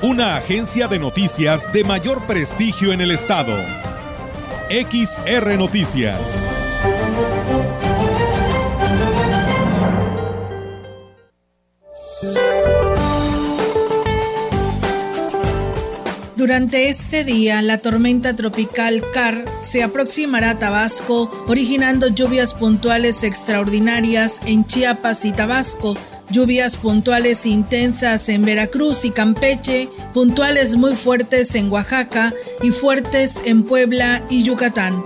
una agencia de noticias de mayor prestigio en el estado. XR Noticias. Durante este día, la tormenta tropical Car se aproximará a Tabasco, originando lluvias puntuales extraordinarias en Chiapas y Tabasco Lluvias puntuales intensas en Veracruz y Campeche, puntuales muy fuertes en Oaxaca y fuertes en Puebla y Yucatán.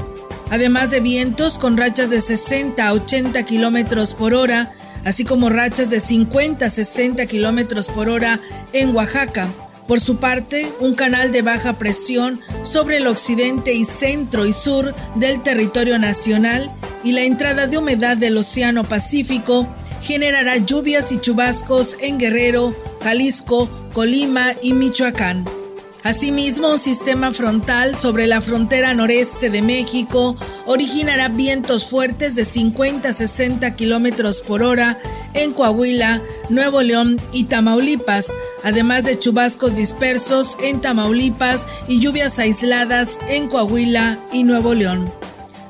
Además de vientos con rachas de 60 a 80 kilómetros por hora, así como rachas de 50 a 60 kilómetros por hora en Oaxaca. Por su parte, un canal de baja presión sobre el occidente y centro y sur del territorio nacional y la entrada de humedad del Océano Pacífico generará lluvias y chubascos en Guerrero, Jalisco, Colima y Michoacán. Asimismo, un sistema frontal sobre la frontera noreste de México originará vientos fuertes de 50 a 60 kilómetros por hora en Coahuila, Nuevo León y Tamaulipas, además de chubascos dispersos en Tamaulipas y lluvias aisladas en Coahuila y Nuevo León.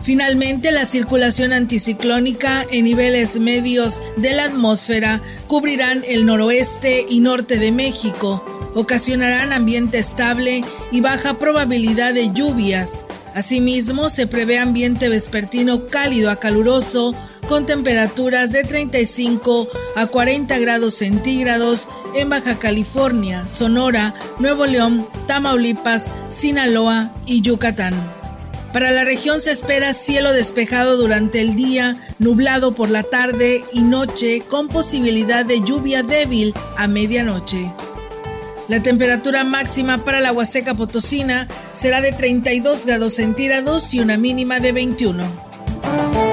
Finalmente, la circulación anticiclónica en niveles medios de la atmósfera cubrirán el noroeste y norte de México, ocasionarán ambiente estable y baja probabilidad de lluvias. Asimismo, se prevé ambiente vespertino cálido a caluroso con temperaturas de 35 a 40 grados centígrados en Baja California, Sonora, Nuevo León, Tamaulipas, Sinaloa y Yucatán. Para la región se espera cielo despejado durante el día, nublado por la tarde y noche, con posibilidad de lluvia débil a medianoche. La temperatura máxima para la Huasteca Potosina será de 32 grados centígrados y una mínima de 21.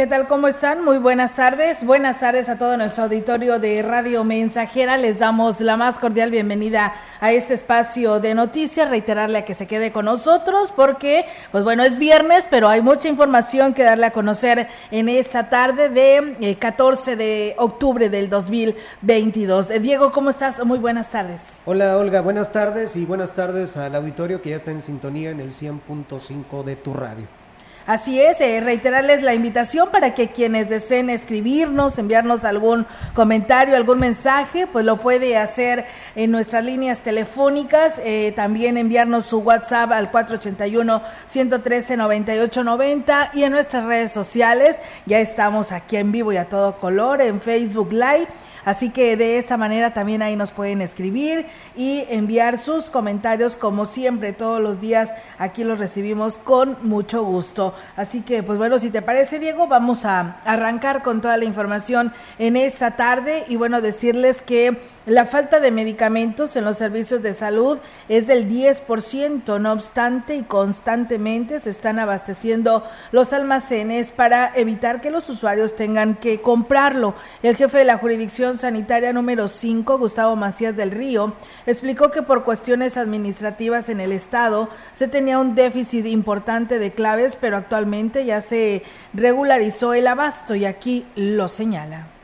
¿Qué tal? ¿Cómo están? Muy buenas tardes. Buenas tardes a todo nuestro auditorio de Radio Mensajera. Les damos la más cordial bienvenida a este espacio de noticias. Reiterarle a que se quede con nosotros porque, pues bueno, es viernes, pero hay mucha información que darle a conocer en esta tarde de 14 eh, de octubre del 2022. Eh, Diego, ¿cómo estás? Muy buenas tardes. Hola, Olga. Buenas tardes y buenas tardes al auditorio que ya está en sintonía en el 100.5 de tu radio. Así es, eh, reiterarles la invitación para que quienes deseen escribirnos, enviarnos algún comentario, algún mensaje, pues lo puede hacer en nuestras líneas telefónicas, eh, también enviarnos su WhatsApp al 481-113-9890 y en nuestras redes sociales, ya estamos aquí en vivo y a todo color, en Facebook Live Así que de esta manera también ahí nos pueden escribir y enviar sus comentarios como siempre todos los días. Aquí los recibimos con mucho gusto. Así que pues bueno, si te parece Diego, vamos a arrancar con toda la información en esta tarde y bueno, decirles que la falta de medicamentos en los servicios de salud es del 10%, no obstante, y constantemente se están abasteciendo los almacenes para evitar que los usuarios tengan que comprarlo. El jefe de la jurisdicción sanitaria número 5, Gustavo Macías del Río, explicó que por cuestiones administrativas en el estado se tenía un déficit importante de claves, pero actualmente ya se regularizó el abasto y aquí lo señala.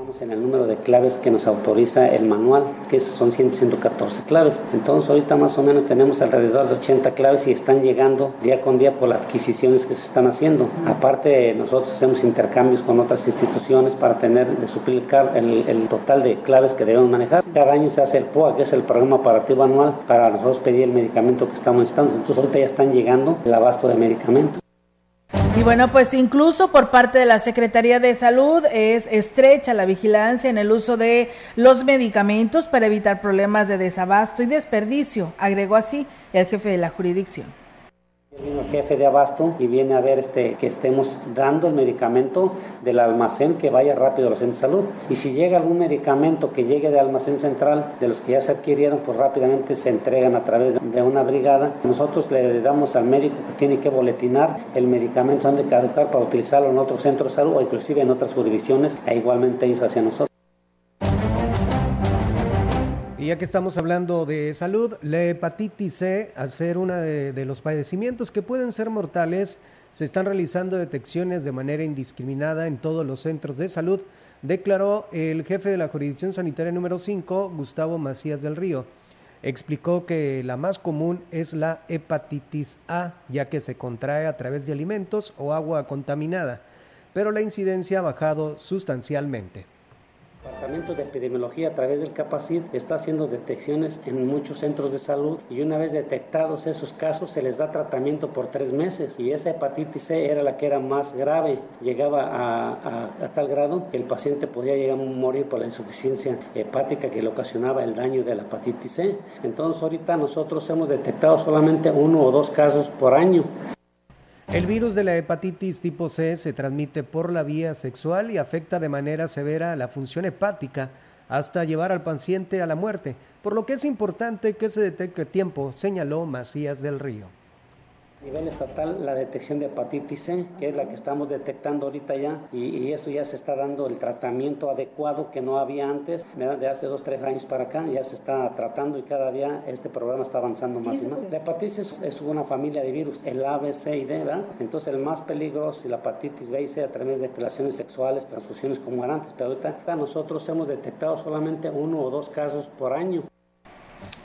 Estamos en el número de claves que nos autoriza el manual, que son 114 claves. Entonces ahorita más o menos tenemos alrededor de 80 claves y están llegando día con día por las adquisiciones que se están haciendo. Aparte nosotros hacemos intercambios con otras instituciones para tener de suplicar el, el total de claves que debemos manejar. Cada año se hace el POA, que es el programa operativo anual, para nosotros pedir el medicamento que estamos necesitando. Entonces ahorita ya están llegando el abasto de medicamentos. Y bueno, pues incluso por parte de la Secretaría de Salud es estrecha la vigilancia en el uso de los medicamentos para evitar problemas de desabasto y desperdicio, agregó así el jefe de la jurisdicción. Jefe de abasto y viene a ver este, que estemos dando el medicamento del almacén que vaya rápido a los centros de salud. Y si llega algún medicamento que llegue de almacén central, de los que ya se adquirieron, pues rápidamente se entregan a través de una brigada. Nosotros le damos al médico que tiene que boletinar el medicamento han de caducar para utilizarlo en otros centros de salud o inclusive en otras jurisdicciones, e igualmente ellos hacia nosotros. Y ya que estamos hablando de salud, la hepatitis C, al ser uno de, de, los padecimientos que pueden ser mortales, se están realizando detecciones de manera indiscriminada en todos los centros de salud, declaró el jefe de la jurisdicción sanitaria número 5, Gustavo Macías del Río. Explicó que la más común es la hepatitis A, ya que se contrae a través de alimentos o agua contaminada, pero la incidencia ha bajado sustancialmente. El Departamento de Epidemiología a través del CAPACIT está haciendo detecciones en muchos centros de salud y una vez detectados esos casos se les da tratamiento por tres meses y esa hepatitis C era la que era más grave, llegaba a, a, tal grado que el paciente podía llegar a morir por la insuficiencia hepática que le ocasionaba el daño de la hepatitis C. Entonces ahorita nosotros hemos detectado solamente uno o dos casos por año. El virus de la hepatitis tipo C se transmite por la vía sexual y afecta de manera severa la función hepática hasta llevar al paciente a la muerte, por lo que es importante que se detecte a tiempo, señaló Macías del Río. A nivel estatal, la detección de hepatitis C, que es la que estamos detectando ahorita ya, y, y, eso ya se está dando el tratamiento adecuado que no había antes, de hace dos, tres años para acá, ya se está tratando y cada día este programa está avanzando más y, más. La hepatitis es, es, una familia de virus, el A, B, C y D, ¿verdad? Entonces el más peligroso es la hepatitis B y C a través de relaciones sexuales, transfusiones como era antes, pero ahorita nosotros hemos detectado solamente uno o dos casos por año.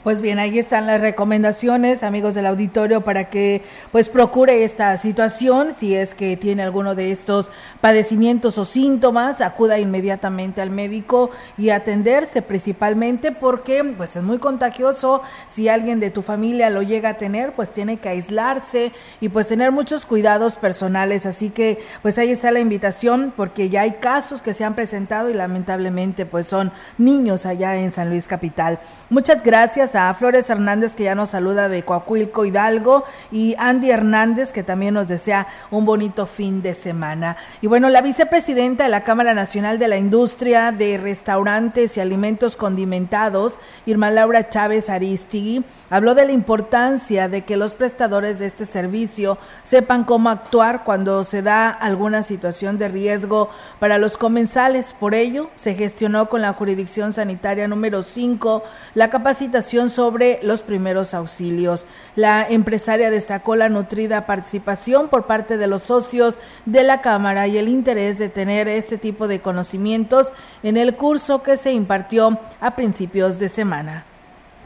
Pues bien, ahí están las recomendaciones, amigos del auditorio, para que pues procure esta situación. Si es que tiene alguno de estos padecimientos o síntomas, acuda inmediatamente al médico y atenderse principalmente porque pues es muy contagioso. Si alguien de tu familia lo llega a tener, pues tiene que aislarse y pues tener muchos cuidados personales. Así que pues ahí está la invitación porque ya hay casos que se han presentado y lamentablemente pues son niños allá en San Luis Capital. Muchas gracias a Flores Hernández que ya nos saluda de Coahuilco Hidalgo y Andy Hernández que también nos desea un bonito fin de semana. Y bueno, la vicepresidenta de la Cámara Nacional de la Industria de Restaurantes y Alimentos Condimentados, Irma Laura Chávez Aristigui, habló de la importancia de que los prestadores de este servicio sepan cómo actuar cuando se da alguna situación de riesgo para los comensales. Por ello, se gestionó con la jurisdicción sanitaria número 5 la capacitación sobre los primeros auxilios. La empresaria destacó la nutrida participación por parte de los socios de la Cámara y el interés de tener este tipo de conocimientos en el curso que se impartió a principios de semana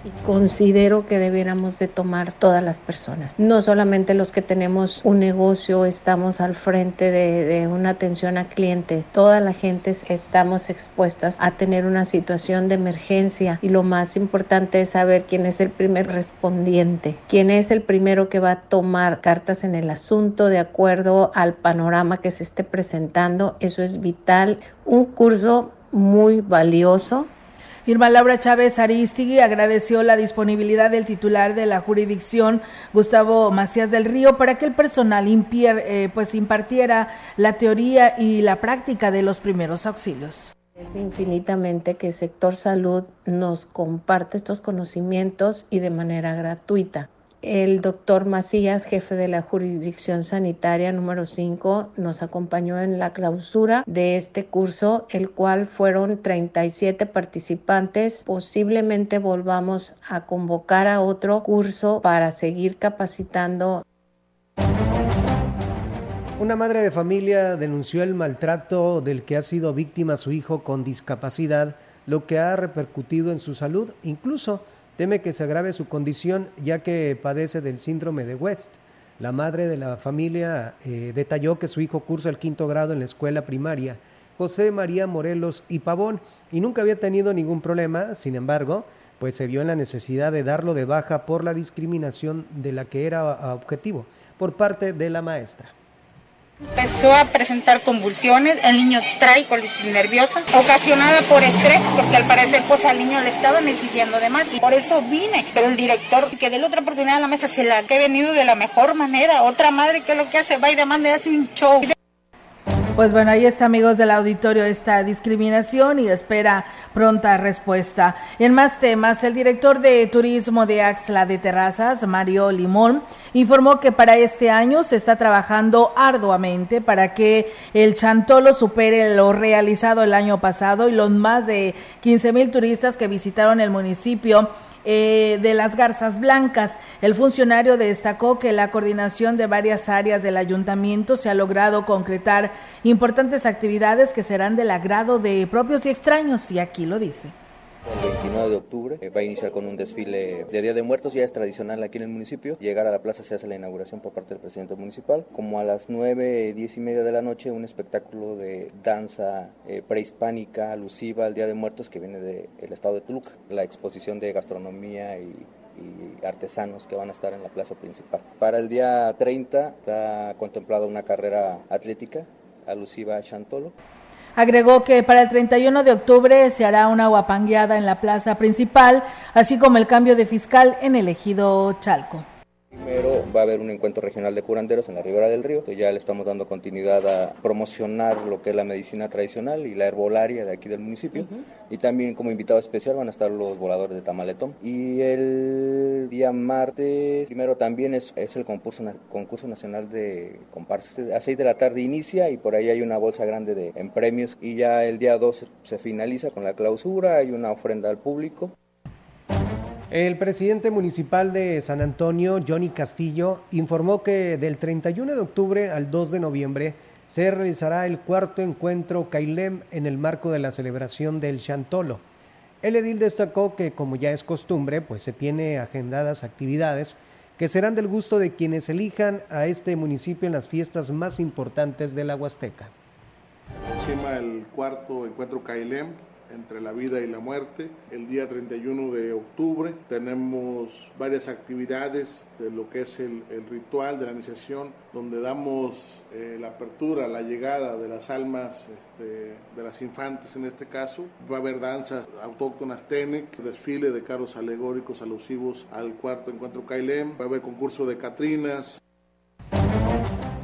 y considero que debiéramos de tomar todas las personas, no solamente los que tenemos un negocio, estamos al frente de, una atención a cliente, toda la gente estamos expuestas a tener una situación de emergencia y lo más importante es saber quién es el primer respondiente, quién es el primero que va a tomar cartas en el asunto de acuerdo al panorama que se esté presentando, eso es vital, un curso muy valioso Irma Laura Chávez Aristigui agradeció la disponibilidad del titular de la jurisdicción, Gustavo Macías del Río, para que el personal eh, pues impartiera la teoría y la práctica de los primeros auxilios. Es infinitamente que el sector salud nos comparte estos conocimientos y de manera gratuita. El doctor Macías, jefe de la jurisdicción sanitaria número 5, nos acompañó en la clausura de este curso, el cual fueron 37 participantes. Posiblemente volvamos a convocar a otro curso para seguir capacitando. Una madre de familia denunció el maltrato del que ha sido víctima su hijo con discapacidad, lo que ha repercutido en su salud, incluso Teme que se agrave su condición ya que padece del síndrome de West. La madre de la familia eh, detalló que su hijo cursa el quinto grado en la escuela primaria José María Morelos y Pavón y nunca había tenido ningún problema, sin embargo, pues se vio en la necesidad de darlo de baja por la discriminación de la que era objetivo por parte de la maestra. Empezó a presentar convulsiones, el niño trae colitis nerviosa, ocasionada por estrés, porque al parecer pues al niño le estaban exigiendo de más, y por eso vine, pero el director que de la otra oportunidad a la mesa se la que he venido de la mejor manera, otra madre que lo que hace va y demanda y hace un show. Pues bueno, ahí está, amigos del auditorio, esta discriminación y espera pronta respuesta. En más temas, el director de turismo de Axla de Terrazas, Mario Limón, informó que para este año se está trabajando arduamente para que el Chantolo supere lo realizado el año pasado y los más de 15 mil turistas que visitaron el municipio eh, de las Garzas Blancas. El funcionario destacó que la coordinación de varias áreas del ayuntamiento se ha logrado concretar importantes actividades que serán del agrado de propios y extraños, y aquí lo dice. El 29 de octubre eh, va a iniciar con un desfile de Día de Muertos, ya es tradicional aquí en el municipio. Llegar a la plaza se hace la inauguración por parte del presidente municipal. Como a las 9, 10 y media de la noche, un espectáculo de danza eh, prehispánica alusiva al Día de Muertos que viene del estado de Toluca. La exposición de gastronomía y y artesanos que van a estar en la plaza principal. Para el día 30 está contemplada una carrera atlética alusiva a Chantolo. Agregó que para el 31 de octubre se hará una guapangueada en la plaza principal, así como el cambio de fiscal en el ejido Chalco. Primero va a haber un encuentro regional de curanderos en la ribera del río, que ya le estamos dando continuidad a promocionar lo que es la medicina tradicional y la herbolaria de aquí del municipio. Y también como invitado especial van a estar los voladores de Tamaletón. Y el día martes, primero también es, es el concurso, concurso nacional de comparsas. A 6 de la tarde inicia y por ahí hay una bolsa grande de, en premios. Y ya el día 2 se finaliza con la clausura, hay una ofrenda al público. El presidente municipal de San Antonio, Johnny Castillo, informó que del 31 de octubre al 2 de noviembre se realizará el cuarto encuentro Cailem en el marco de la celebración del Chantolo. El edil destacó que, como ya es costumbre, pues se tiene agendadas actividades que serán del gusto de quienes elijan a este municipio en las fiestas más importantes de la Huasteca. Encima el cuarto encuentro Cailem entre la vida y la muerte. El día 31 de octubre tenemos varias actividades de lo que es el, ritual de la iniciación, donde damos eh, la apertura, la llegada de las almas este, de las infantes en este caso. Va a haber danzas autóctonas TENEC, desfile de carros alegóricos alusivos al cuarto encuentro Cailem, va a haber concurso de Catrinas,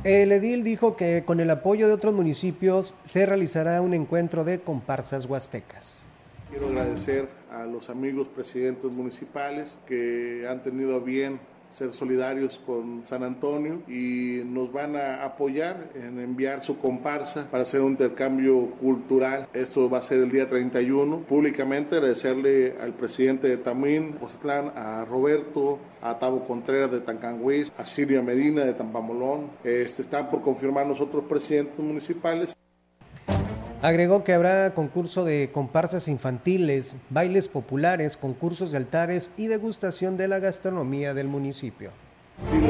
el edil dijo que con el apoyo de otros municipios se realizará un encuentro de comparsas huastecas. Quiero agradecer a los amigos presidentes municipales que han tenido bien ser solidarios con San Antonio y nos van a apoyar en enviar su comparsa para hacer un intercambio cultural. Esto va a ser el día 31. Públicamente agradecerle al presidente de Tamín, Jostlán, a Roberto, a Tavo Contreras de Tancanguis, a Silvia Medina de Tampamolón. Este, están por confirmar nosotros presidentes municipales. Agregó que habrá concurso de comparsas infantiles, bailes populares, concursos de altares y degustación de la gastronomía del municipio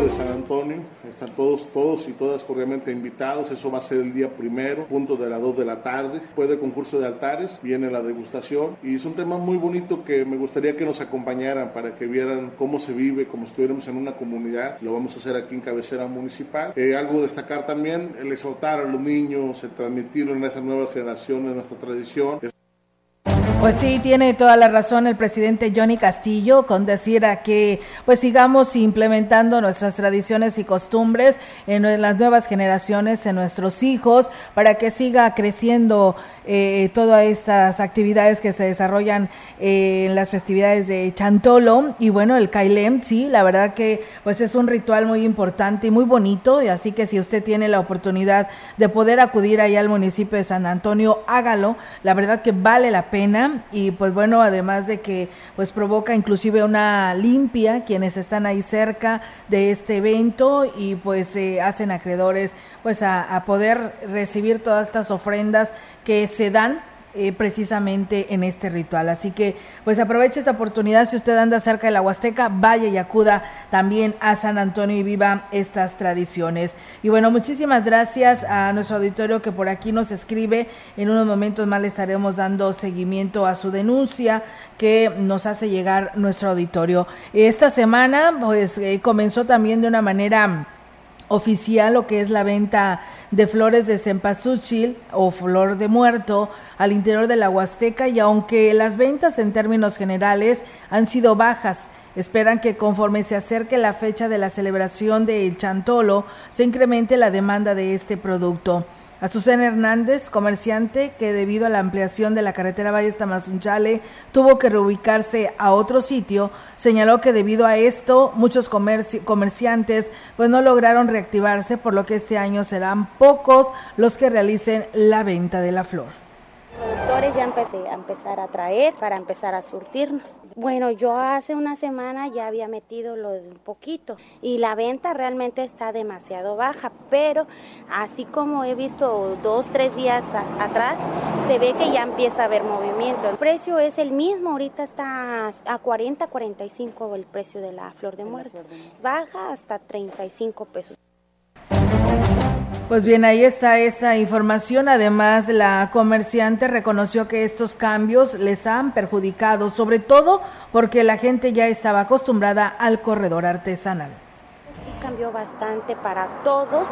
de San Antonio. Están todos, todos y todas cordialmente invitados. Eso va a ser el día primero, punto de las 2 de la tarde. Después del concurso de altares viene la degustación. Y es un tema muy bonito que me gustaría que nos acompañaran para que vieran cómo se vive, como si estuviéramos en una comunidad. Lo vamos a hacer aquí en cabecera municipal. Eh, algo destacar también, el exhortar a los niños, el transmitirlo en esa nueva generación, en nuestra tradición. Pues sí, tiene toda la razón el presidente Johnny Castillo con decir a que pues sigamos implementando nuestras tradiciones y costumbres en las nuevas generaciones, en nuestros hijos, para que siga creciendo eh, todas estas actividades que se desarrollan eh, en las festividades de Chantolo. Y bueno, el Kailem, sí, la verdad que pues es un ritual muy importante y muy bonito. Y así que si usted tiene la oportunidad de poder acudir ahí al municipio de San Antonio, hágalo, la verdad que vale la pena y pues bueno, además de que pues provoca inclusive una limpia quienes están ahí cerca de este evento y pues se hacen acreedores pues a poder recibir todas estas ofrendas que se dan eh, precisamente en este ritual. Así que pues aproveche esta oportunidad, si usted anda cerca de la Huasteca, vaya y acuda también a San Antonio y viva estas tradiciones. Y bueno, muchísimas gracias a nuestro auditorio que por aquí nos escribe. En unos momentos más le estaremos dando seguimiento a su denuncia que nos hace llegar nuestro auditorio. Esta semana pues eh, comenzó también de una manera oficial lo que es la venta de flores de cempasúchil o flor de muerto al interior de la Huasteca y aunque las ventas en términos generales han sido bajas, esperan que conforme se acerque la fecha de la celebración del Chantolo se incremente la demanda de este producto. Azucena Hernández, comerciante que debido a la ampliación de la carretera Valles Tamazunchale tuvo que reubicarse a otro sitio, señaló que debido a esto muchos comerciantes pues no lograron reactivarse, por lo que este año serán pocos los que realicen la venta de la flor productores ya empecé a empezar a traer para empezar a surtirnos. Bueno, yo hace una semana ya había metido lo de un poquito y la venta realmente está demasiado baja, pero así como he visto dos, tres días atrás, se ve que ya empieza a haber movimiento. El precio es el mismo, ahorita está a 40, 45 el precio de la flor de muerte. Baja hasta 35 pesos. Pues bien, ahí está esta información. Además, la comerciante reconoció que estos cambios les han perjudicado, sobre todo porque la gente ya estaba acostumbrada al corredor artesanal. Sí cambió bastante para todos,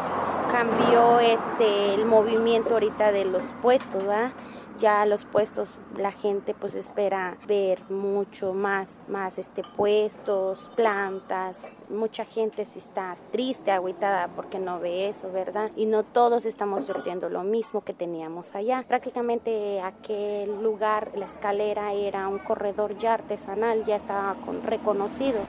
cambió este el movimiento ahorita de los puestos, ¿verdad? Ya los puestos la gente pues espera ver mucho más más este puestos plantas. Mucha gente sí está triste agüitada porque no ve eso verdad y no todos estamos surtiendo lo mismo que teníamos allá. Prácticamente aquel lugar la escalera era un corredor ya artesanal ya estaba con, reconocido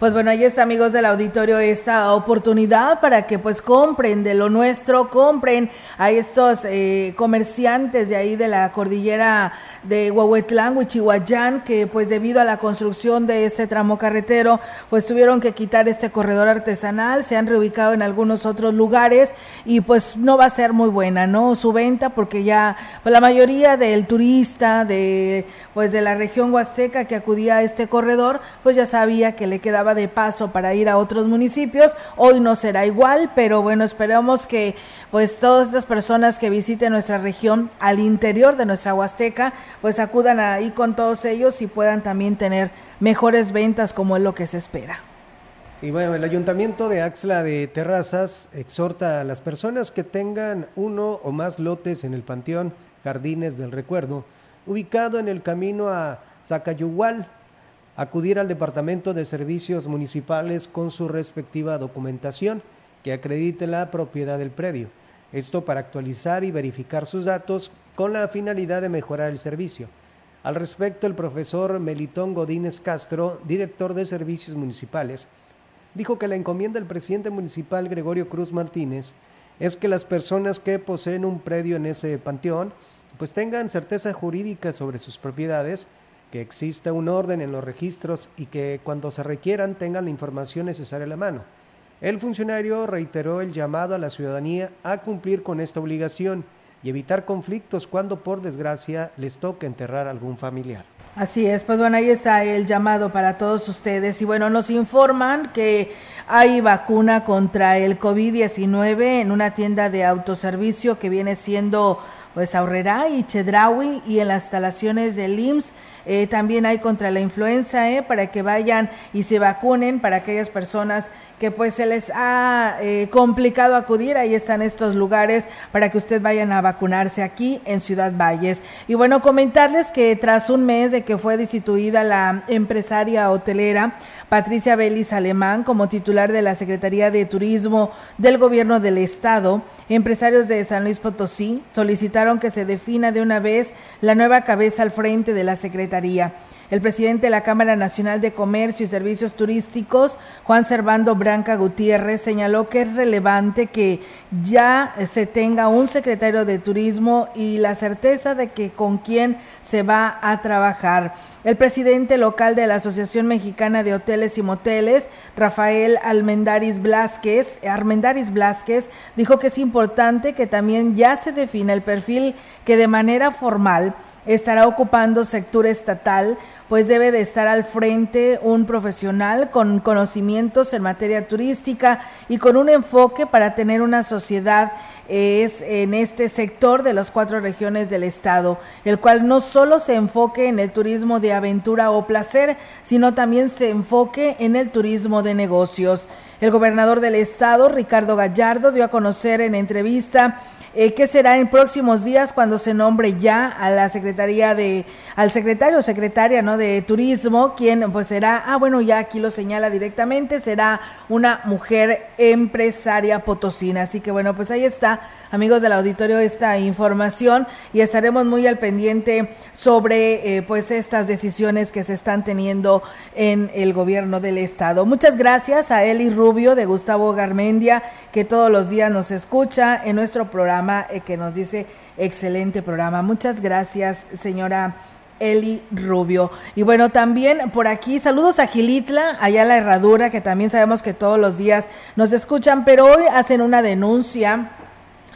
pues bueno, ahí está, amigos del auditorio, esta oportunidad para que pues compren de lo nuestro, compren a estos eh, comerciantes de ahí de la cordillera de Huehuetlán, Huichihuayán, que pues debido a la construcción de este tramo carretero, pues tuvieron que quitar este corredor artesanal, se han reubicado en algunos otros lugares y pues no va a ser muy buena, ¿no? Su venta, porque ya pues, la mayoría del turista de pues de la región huasteca que acudía a este corredor, pues ya sabía que le quedaba de paso para ir a otros municipios. Hoy no será igual, pero bueno, esperamos que pues todas estas personas que visiten nuestra región al interior de nuestra Huasteca, pues acudan ahí con todos ellos y puedan también tener mejores ventas como es lo que se espera. Y bueno, el Ayuntamiento de Axla de Terrazas exhorta a las personas que tengan uno o más lotes en el Panteón Jardines del Recuerdo, ubicado en el camino a Zacayugual, acudir al Departamento de Servicios Municipales con su respectiva documentación que acredite la propiedad del predio. Esto para actualizar y verificar sus datos con la finalidad de mejorar el servicio. Al respecto, el profesor Melitón Godínez Castro, director de Servicios Municipales, dijo que la encomienda del presidente municipal Gregorio Cruz Martínez es que las personas que poseen un predio en ese panteón pues tengan certeza jurídica sobre sus propiedades que exista un orden en los registros y que cuando se requieran tengan la información necesaria a la mano. El funcionario reiteró el llamado a la ciudadanía a cumplir con esta obligación y evitar conflictos cuando por desgracia les toque enterrar a algún familiar. Así es, pues bueno, ahí está el llamado para todos ustedes. Y bueno, nos informan que hay vacuna contra el COVID-19 en una tienda de autoservicio que viene siendo pues Aurrera y Chedraui y en las instalaciones del IMSS eh, también hay contra la influenza, eh, para que vayan y se vacunen para aquellas personas que pues se les ha eh, complicado acudir. Ahí están estos lugares para que ustedes vayan a vacunarse aquí en Ciudad Valles. Y bueno, comentarles que tras un mes de que fue destituida la empresaria hotelera, Patricia Belis Alemán como titular de la Secretaría de Turismo del Gobierno del Estado, empresarios de San Luis Potosí solicitaron que se defina de una vez la nueva cabeza al frente de la Secretaría. El presidente de la Cámara Nacional de Comercio y Servicios Turísticos, Juan Servando Branca Gutiérrez, señaló que es relevante que ya se tenga un secretario de turismo y la certeza de que con quién se va a trabajar. El presidente local de la Asociación Mexicana de Hoteles y Moteles, Rafael Almendaris Blasquez, Armendaris Blasquez, dijo que es importante que también ya se defina el perfil que de manera formal estará ocupando sector estatal pues debe de estar al frente un profesional con conocimientos en materia turística y con un enfoque para tener una sociedad es en este sector de las cuatro regiones del estado, el cual no solo se enfoque en el turismo de aventura o placer, sino también se enfoque en el turismo de negocios. El gobernador del estado, Ricardo Gallardo, dio a conocer en entrevista eh, qué será en próximos días cuando se nombre ya a la Secretaría de, al secretario o secretaria, ¿no? De Turismo, quien pues será, ah, bueno, ya aquí lo señala directamente, será una mujer empresaria potosina. Así que bueno, pues ahí está amigos del auditorio, esta información y estaremos muy al pendiente sobre eh, pues estas decisiones que se están teniendo en el gobierno del estado. Muchas gracias a Eli Rubio de Gustavo Garmendia, que todos los días nos escucha en nuestro programa, eh, que nos dice excelente programa. Muchas gracias, señora. Eli Rubio. Y bueno, también por aquí, saludos a Gilitla, allá la herradura, que también sabemos que todos los días nos escuchan, pero hoy hacen una denuncia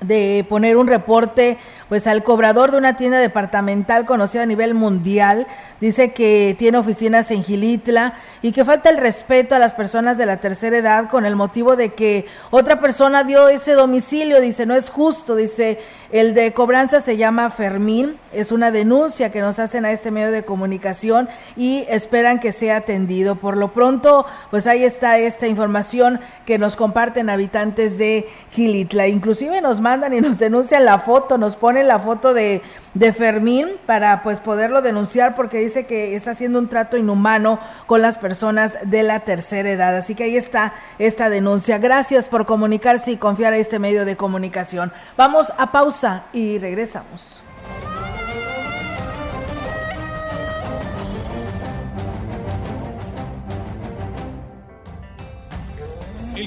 de poner un reporte pues al cobrador de una tienda departamental conocida a nivel mundial, dice que tiene oficinas en Gilitla y que falta el respeto a las personas de la tercera edad con el motivo de que otra persona dio ese domicilio, dice, no es justo, dice, el de cobranza se llama Fermín, es una denuncia que nos hacen a este medio de comunicación y esperan que sea atendido. Por lo pronto, pues ahí está esta información que nos comparten habitantes de Gilitla. Inclusive nos mandan y nos denuncian la foto, nos ponen la foto de, de Fermín para pues poderlo denunciar porque dice que está haciendo un trato inhumano con las personas de la tercera edad. Así que ahí está esta denuncia. Gracias por comunicarse y confiar a este medio de comunicación. Vamos a pausa y regresamos.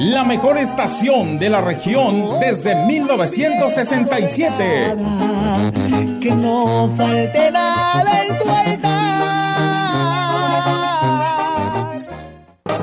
La mejor estación de la región desde 1967. Que no falte nada en tu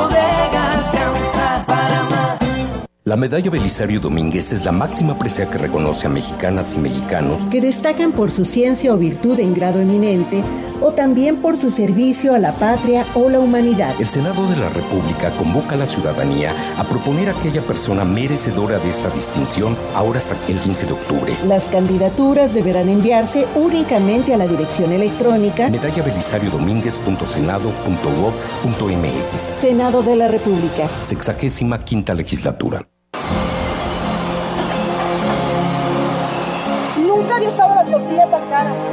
poder alcanzar para más. La medalla Belisario Domínguez es la máxima presea que reconoce a mexicanas y mexicanos que destacan por su ciencia o virtud en grado eminente o también por su servicio a la patria o la humanidad. El Senado de la República convoca a la ciudadanía a proponer a aquella persona merecedora de esta distinción ahora hasta el 15 de octubre. Las candidaturas deberán enviarse únicamente a la dirección electrónica medalla mx Senado de la República. Sexagésima quinta legislatura.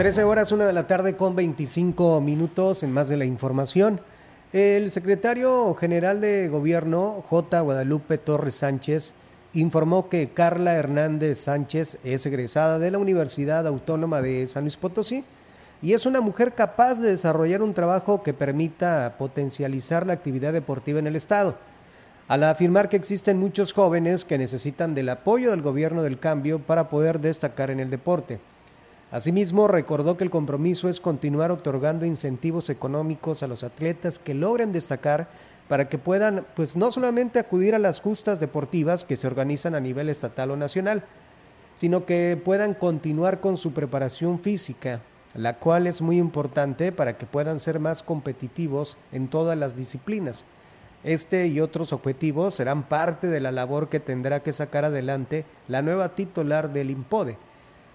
13 horas, una de la tarde con 25 minutos en más de la información. El secretario general de gobierno, J. Guadalupe Torres Sánchez, informó que Carla Hernández Sánchez es egresada de la Universidad Autónoma de San Luis Potosí y es una mujer capaz de desarrollar un trabajo que permita potencializar la actividad deportiva en el Estado. Al afirmar que existen muchos jóvenes que necesitan del apoyo del gobierno del cambio para poder destacar en el deporte. Asimismo, recordó que el compromiso es continuar otorgando incentivos económicos a los atletas que logren destacar para que puedan, pues no solamente acudir a las justas deportivas que se organizan a nivel estatal o nacional, sino que puedan continuar con su preparación física, la cual es muy importante para que puedan ser más competitivos en todas las disciplinas. Este y otros objetivos serán parte de la labor que tendrá que sacar adelante la nueva titular del IMPODE,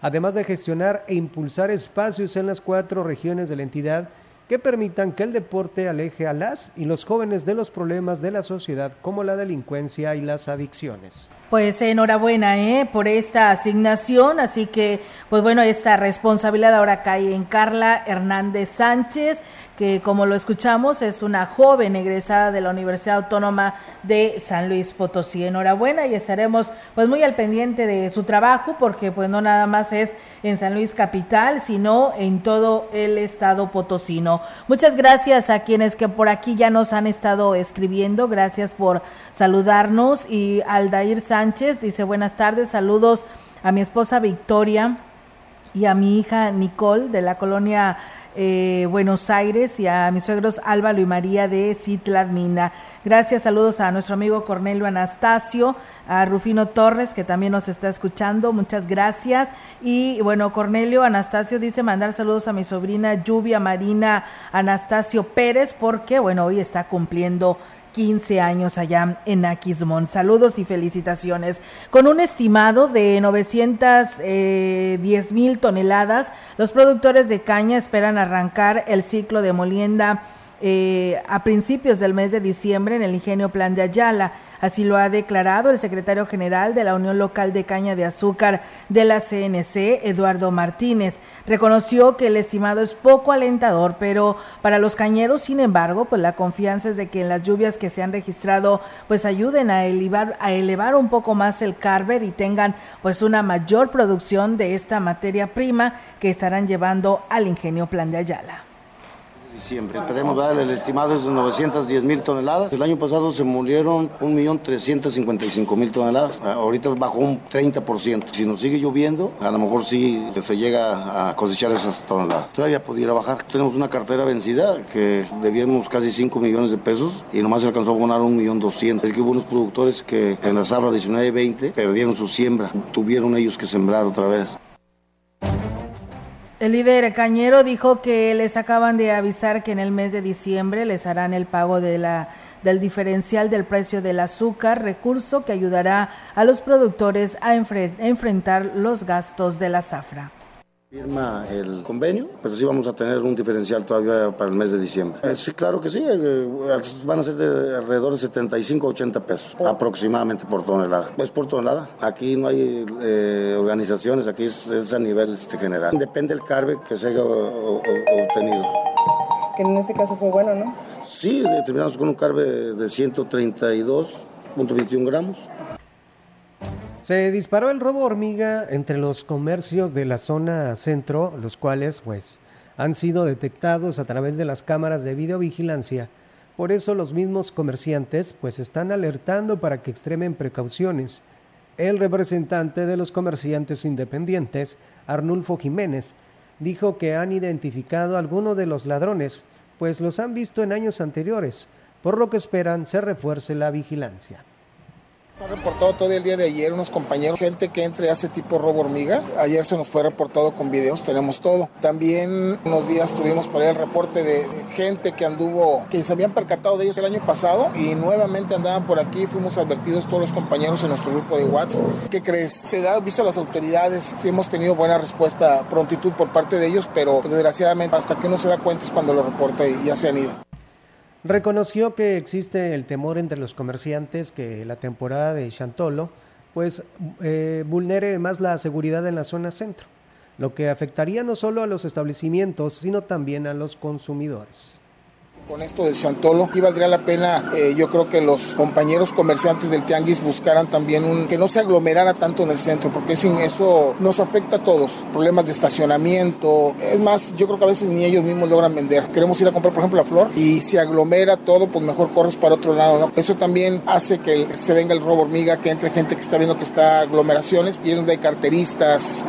además de gestionar e impulsar espacios en las cuatro regiones de la entidad que permitan que el deporte aleje a las y los jóvenes de los problemas de la sociedad como la delincuencia y las adicciones. Pues enhorabuena ¿eh? por esta asignación, así que pues bueno, esta responsabilidad ahora cae en Carla Hernández Sánchez que como lo escuchamos es una joven egresada de la Universidad Autónoma de San Luis Potosí. Enhorabuena y estaremos pues muy al pendiente de su trabajo porque pues no nada más es en San Luis Capital, sino en todo el estado potosino. Muchas gracias a quienes que por aquí ya nos han estado escribiendo, gracias por saludarnos y Aldair Sánchez dice buenas tardes, saludos a mi esposa Victoria y a mi hija Nicole de la colonia eh, Buenos Aires y a mis suegros Álvaro y María de Citladmina. Gracias, saludos a nuestro amigo Cornelio Anastasio, a Rufino Torres, que también nos está escuchando, muchas gracias. Y bueno, Cornelio Anastasio dice mandar saludos a mi sobrina Lluvia Marina Anastasio Pérez, porque bueno, hoy está cumpliendo 15 años allá en Aquismón. Saludos y felicitaciones. Con un estimado de 910 eh, mil toneladas, los productores de caña esperan arrancar el ciclo de molienda eh, a principios del mes de diciembre en el ingenio Plan de Ayala. Así lo ha declarado el secretario general de la Unión Local de Caña de Azúcar de la CNC, Eduardo Martínez. Reconoció que el estimado es poco alentador, pero para los cañeros, sin embargo, pues la confianza es de que en las lluvias que se han registrado, pues ayuden a elevar, a elevar un poco más el carver y tengan pues una mayor producción de esta materia prima que estarán llevando al ingenio Plan de Ayala diciembre. Esperemos darle el estimado es de 910 mil toneladas. El año pasado se molieron 1.355.000 toneladas. Ahorita bajó un 30%. Si nos sigue lloviendo, a lo mejor sí se llega a cosechar esas toneladas. Todavía pudiera bajar. Tenemos una cartera vencida que debíamos casi 5 millones de pesos y nomás se alcanzó a abonar 1.200.000. Es que hubo unos productores que en la sabra 19 y 20 perdieron su siembra. Tuvieron ellos que sembrar otra vez. El líder cañero dijo que les acaban de avisar que en el mes de diciembre les harán el pago de la, del diferencial del precio del azúcar, recurso que ayudará a los productores a enfrentar los gastos de la zafra firma el convenio, pero sí vamos a tener un diferencial todavía para el mes de diciembre. Eh, sí, claro que sí, eh, van a ser de alrededor de 75 a 80 pesos aproximadamente por tonelada. Es por tonelada. Aquí no hay eh, organizaciones, aquí es, a nivel este, general. Depende del carbe que se haya obtenido. Que en este caso fue bueno, ¿no? Sí, terminamos con un carbe de 132.21 gramos. Se disparó el robo hormiga entre los comercios de la zona centro, los cuales pues han sido detectados a través de las cámaras de videovigilancia. Por eso los mismos comerciantes pues están alertando para que extremen precauciones. El representante de los comerciantes independientes, Arnulfo Jiménez, dijo que han identificado a algunos de los ladrones, pues los han visto en años anteriores, por lo que esperan se refuerce la vigilancia. Se ha reportado todo el día de ayer unos compañeros, gente que entre ese tipo robo hormiga. Ayer se nos fue reportado con videos, tenemos todo. También unos días tuvimos por ahí el reporte de gente que anduvo, que se habían percatado de ellos el año pasado y nuevamente andaban por aquí. Fuimos advertidos todos los compañeros en nuestro grupo de WhatsApp. ¿Qué crees? Se da visto a las autoridades, sí hemos tenido buena respuesta, prontitud por parte de ellos, pero desgraciadamente hasta que uno se da cuenta es cuando lo reporta y ya se han ido. Reconoció que existe el temor entre los comerciantes que la temporada de Chantolo pues eh, vulnere más la seguridad en la zona centro. lo que afectaría no solo a los establecimientos, sino también a los consumidores con esto del Santolo y valdría la pena eh, yo creo que los compañeros comerciantes del Tianguis buscaran también un que no se aglomerara tanto en el centro porque sin eso nos afecta a todos. Problemas de estacionamiento es más yo creo que a veces ni ellos mismos logran vender. Queremos ir a comprar por ejemplo la flor y si aglomera todo pues mejor corres para otro lado ¿no? eso también hace que se venga el robo hormiga que entre gente que está viendo que está aglomeraciones y es donde hay carteristas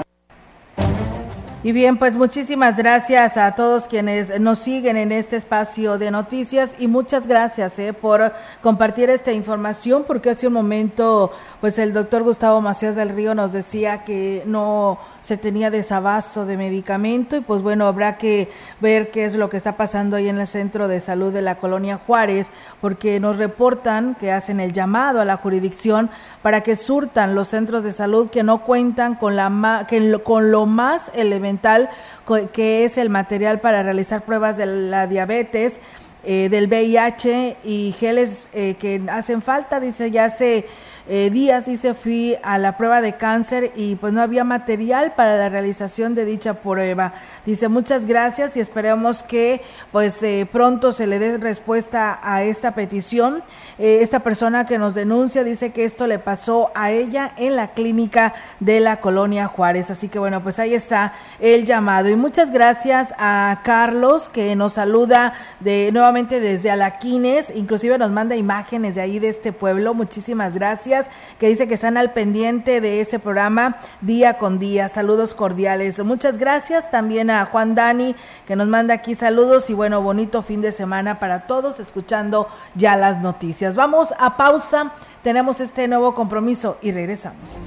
y bien, pues muchísimas gracias a todos quienes nos siguen en este espacio de noticias y muchas gracias eh, por compartir esta información porque hace un momento pues el doctor Gustavo Macías del Río nos decía que no se tenía desabasto de medicamento y pues bueno, habrá que ver qué es lo que está pasando ahí en el centro de salud de la colonia Juárez, porque nos reportan que hacen el llamado a la jurisdicción para que surtan los centros de salud que no cuentan con, la que con lo más elemental que es el material para realizar pruebas de la diabetes. Eh, del VIH y geles eh, que hacen falta, dice, ya se eh, días, dice, fui a la prueba de cáncer y pues no había material para la realización de dicha prueba. Dice, muchas gracias y esperemos que pues eh, pronto se le dé respuesta a esta petición. Eh, esta persona que nos denuncia dice que esto le pasó a ella en la clínica de la colonia Juárez. Así que bueno, pues ahí está el llamado. Y muchas gracias a Carlos que nos saluda de nuevamente desde Alaquines, inclusive nos manda imágenes de ahí de este pueblo. Muchísimas gracias que dice que están al pendiente de ese programa día con día. Saludos cordiales. Muchas gracias también a Juan Dani, que nos manda aquí saludos y bueno, bonito fin de semana para todos, escuchando ya las noticias. Vamos a pausa, tenemos este nuevo compromiso y regresamos.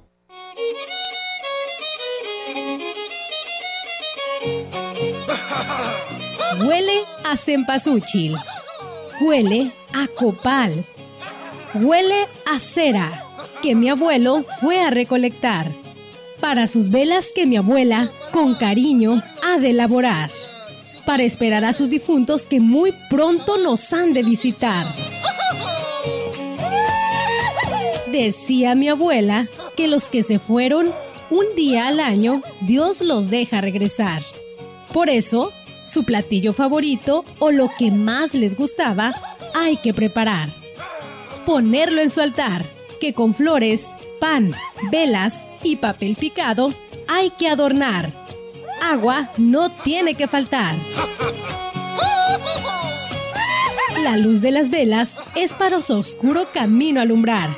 Huele a cempasúchil. Huele a copal. Huele a cera que mi abuelo fue a recolectar para sus velas que mi abuela, con cariño, ha de elaborar, para esperar a sus difuntos que muy pronto nos han de visitar. Decía mi abuela que los que se fueron un día al año, Dios los deja regresar. Por eso, su platillo favorito o lo que más les gustaba, hay que preparar. Ponerlo en su altar que con flores, pan, velas y papel picado hay que adornar. Agua no tiene que faltar. La luz de las velas es para su oscuro camino alumbrar.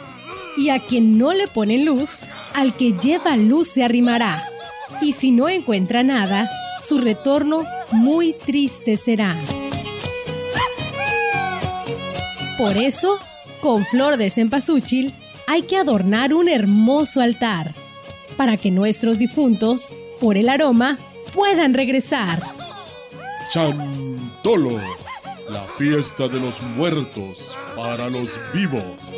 Y a quien no le pone luz, al que lleva luz se arrimará. Y si no encuentra nada, su retorno muy triste será. Por eso, con flor de cempasúchil, hay que adornar un hermoso altar, para que nuestros difuntos, por el aroma, puedan regresar. Chantolo, la fiesta de los muertos para los vivos.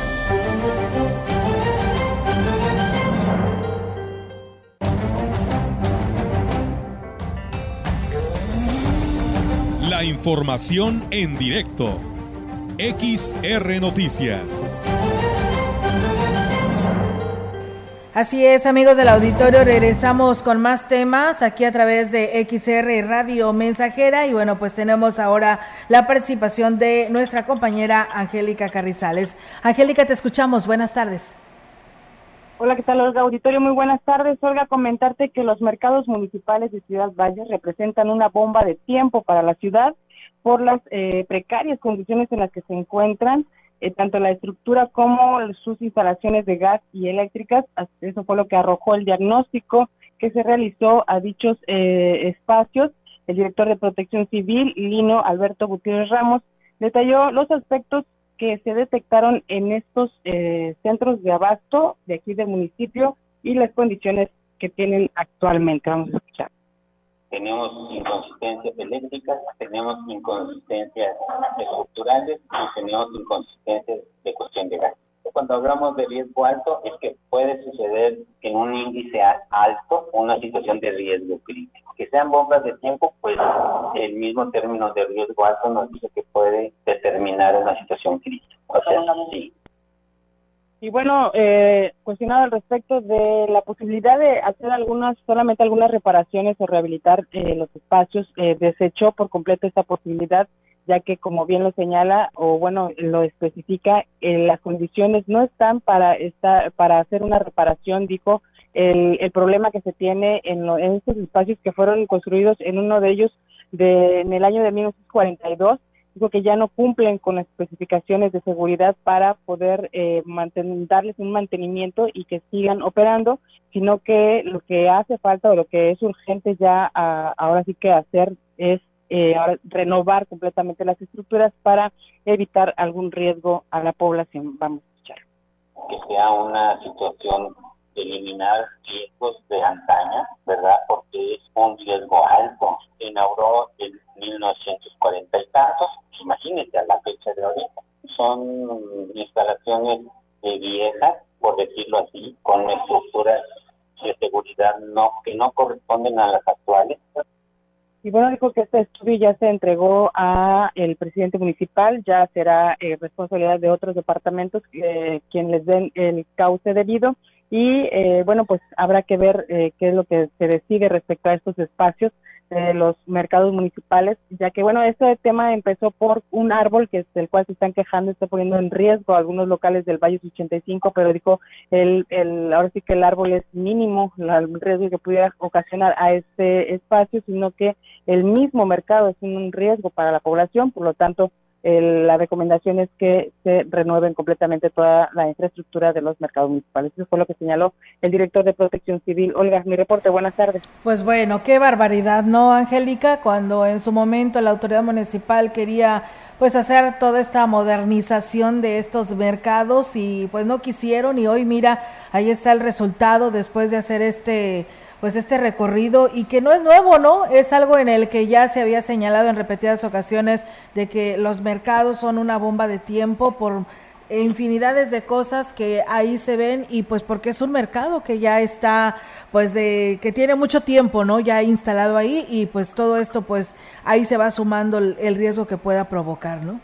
Información en directo. XR Noticias. Así es, amigos del auditorio, regresamos con más temas aquí a través de XR Radio Mensajera y bueno, pues tenemos ahora la participación de nuestra compañera Angélica Carrizales. Angélica, te escuchamos. Buenas tardes. Hola, ¿qué tal, Olga? Auditorio, muy buenas tardes. Olga, comentarte que los mercados municipales de Ciudad Valle representan una bomba de tiempo para la ciudad por las eh, precarias condiciones en las que se encuentran eh, tanto la estructura como sus instalaciones de gas y eléctricas. Eso fue lo que arrojó el diagnóstico que se realizó a dichos eh, espacios. El director de Protección Civil, Lino Alberto Gutiérrez Ramos, detalló los aspectos que se detectaron en estos eh, centros de abasto de aquí del municipio y las condiciones que tienen actualmente. Vamos a escuchar tenemos inconsistencias eléctricas, tenemos inconsistencias estructurales y tenemos inconsistencias de cuestión de gas. Cuando hablamos de riesgo alto es que puede suceder en un índice alto una situación de riesgo crítico. Que sean bombas de tiempo, pues el mismo término de riesgo alto nos dice que puede determinar una situación crítica. O sea, sí, y bueno, eh, cuestionado al respecto de la posibilidad de hacer algunas, solamente algunas reparaciones o rehabilitar eh, los espacios, eh, desechó por completo esta posibilidad, ya que como bien lo señala o bueno lo especifica, eh, las condiciones no están para esta, para hacer una reparación, dijo el, el problema que se tiene en, en estos espacios que fueron construidos en uno de ellos de, en el año de 1942 dijo que ya no cumplen con las especificaciones de seguridad para poder eh, darles un mantenimiento y que sigan operando, sino que lo que hace falta o lo que es urgente ya ahora sí que hacer es eh, renovar completamente las estructuras para evitar algún riesgo a la población. Vamos a escuchar. Que sea una situación de eliminar riesgos de antaña, ¿verdad? Porque es un riesgo alto. Se inauguró en 1940 y tantos, imagínense a la fecha de hoy, son instalaciones de viejas, por decirlo así, con estructuras de seguridad no que no corresponden a las actuales. Y bueno, dijo que este estudio ya se entregó a el presidente municipal, ya será eh, responsabilidad de otros departamentos eh, quien les den el cauce debido. Y eh, bueno, pues habrá que ver eh, qué es lo que se decide respecto a estos espacios de los mercados municipales, ya que bueno, este tema empezó por un árbol que es el cual se están quejando, está poniendo en riesgo algunos locales del Valle 85, pero dijo el, el ahora sí que el árbol es mínimo, el riesgo que pudiera ocasionar a este espacio, sino que el mismo mercado es un riesgo para la población, por lo tanto la recomendación es que se renueven completamente toda la infraestructura de los mercados municipales. Eso fue lo que señaló el director de Protección Civil. Olga, mi reporte, buenas tardes. Pues bueno, qué barbaridad, ¿no, Angélica? Cuando en su momento la autoridad municipal quería pues hacer toda esta modernización de estos mercados y pues no quisieron y hoy mira, ahí está el resultado después de hacer este pues este recorrido y que no es nuevo, ¿no? Es algo en el que ya se había señalado en repetidas ocasiones de que los mercados son una bomba de tiempo por infinidades de cosas que ahí se ven y pues porque es un mercado que ya está pues de que tiene mucho tiempo, ¿no? Ya instalado ahí y pues todo esto pues ahí se va sumando el, riesgo que pueda provocar, ¿no?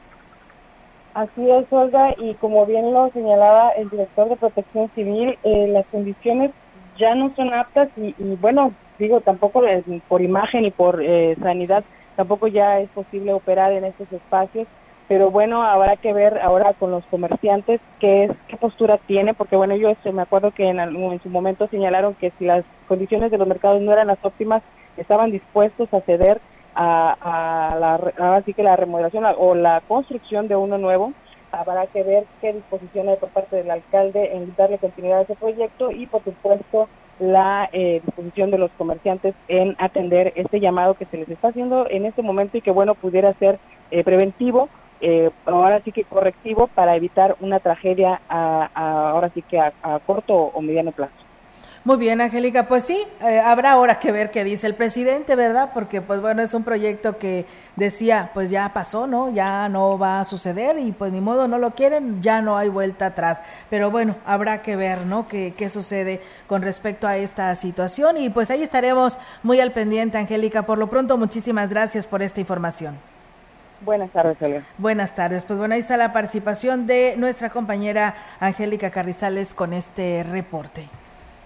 Así es, Olga, y como bien lo señalaba el director de Protección Civil, eh, las condiciones ya no son aptas y, bueno, digo, tampoco por imagen y por eh, sanidad, tampoco ya es posible operar en estos espacios pero bueno, habrá que ver ahora con los comerciantes qué es qué postura tiene, porque bueno, yo este, me acuerdo que en, en su momento señalaron que si las condiciones de los mercados no eran las óptimas, estaban dispuestos a ceder a, la así que la remodelación o la construcción de uno nuevo. Habrá que ver qué disposición hay por parte del alcalde en darle continuidad a ese proyecto y por supuesto la eh, disposición de los comerciantes en atender este llamado que se les está haciendo en este momento y que bueno pudiera ser eh, preventivo eh, ahora sí que correctivo para evitar una tragedia ahora sí que a, corto o mediano plazo. Muy bien, Angélica, pues sí, eh, habrá ahora que ver qué dice el presidente, ¿verdad? Porque pues bueno, es un proyecto que decía, pues ya pasó, ¿no? Ya no va a suceder y pues ni modo no lo quieren, ya no hay vuelta atrás. Pero bueno, habrá que ver, ¿no? Qué, qué sucede con respecto a esta situación y pues ahí estaremos muy al pendiente, Angélica. Por lo pronto, muchísimas gracias por esta información. Buenas tardes, Elia. Buenas tardes. Pues bueno, ahí está la participación de nuestra compañera Angélica Carrizales con este reporte.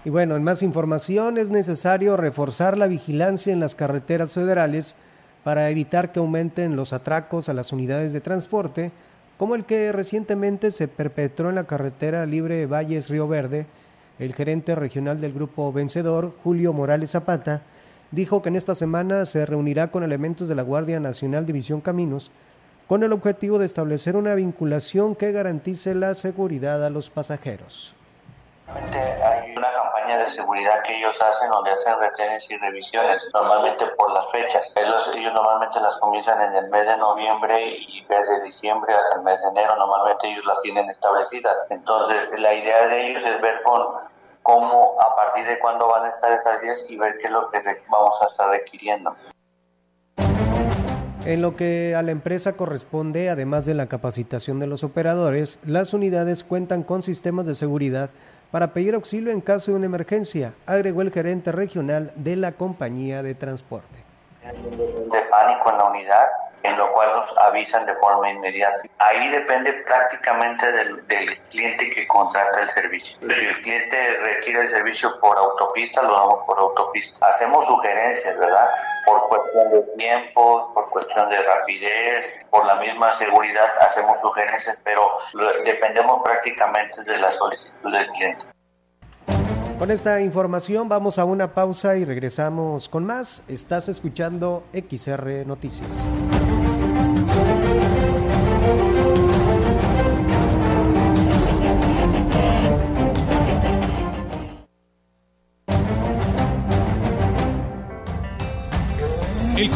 Y bueno, en más información es necesario reforzar la vigilancia en las carreteras federales para evitar que aumenten los atracos a las unidades de transporte, como el que recientemente se perpetró en la carretera libre Valles Río Verde. El gerente regional del grupo Vencedor, Julio Morales Zapata, dijo que en esta semana se reunirá con elementos de la Guardia Nacional División Caminos con el objetivo de establecer una vinculación que garantice la seguridad a los pasajeros. Hay una campaña de seguridad que ellos hacen donde hacen retenes y revisiones, normalmente por las fechas. Ellos, ellos normalmente las comienzan en el mes de noviembre y desde diciembre hasta el mes de enero, normalmente ellos las tienen establecidas. Entonces, la idea de ellos es ver con cómo, a partir de cuándo van a estar esas vías y ver qué es lo que vamos a estar requiriendo. En lo que a la empresa corresponde, además de la capacitación de los operadores, las unidades cuentan con sistemas de seguridad para pedir auxilio en caso de una emergencia, agregó el gerente regional de la compañía de transporte. De pánico en la unidad, en lo cual nos avisan de forma inmediata. Ahí depende prácticamente del, cliente que contrata el servicio. Si el cliente requiere el servicio por autopista, lo damos por autopista. Hacemos sugerencias, ¿verdad? Por cuestión de tiempo, por cuestión de rapidez, por la misma seguridad, hacemos sugerencias, pero dependemos prácticamente de la solicitud del cliente. Con esta información vamos a una pausa y regresamos con más. Estás escuchando XR Noticias.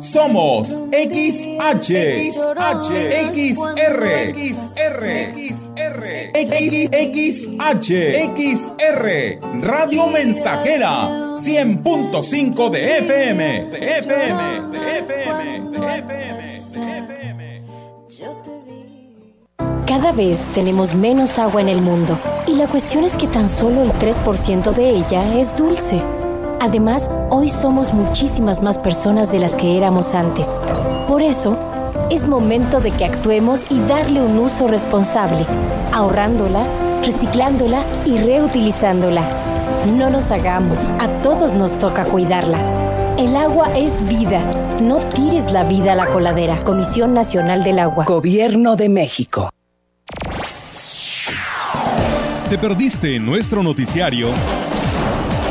Somos XH, XH, XR, XR, XR, XR, Radio Mensajera, 100.5 de FM, de FM, de FM, de FM, de FM. Cada vez tenemos menos agua en el mundo y la cuestión es que tan solo el 3% de ella es dulce. Además, hoy somos muchísimas más personas de las que éramos antes. Por eso, es momento de que actuemos y darle un uso responsable, ahorrándola, reciclándola y reutilizándola. No nos hagamos, a todos nos toca cuidarla. El agua es vida. No tires la vida a la coladera. Comisión Nacional del Agua. Gobierno de México. ¿Te perdiste nuestro noticiario?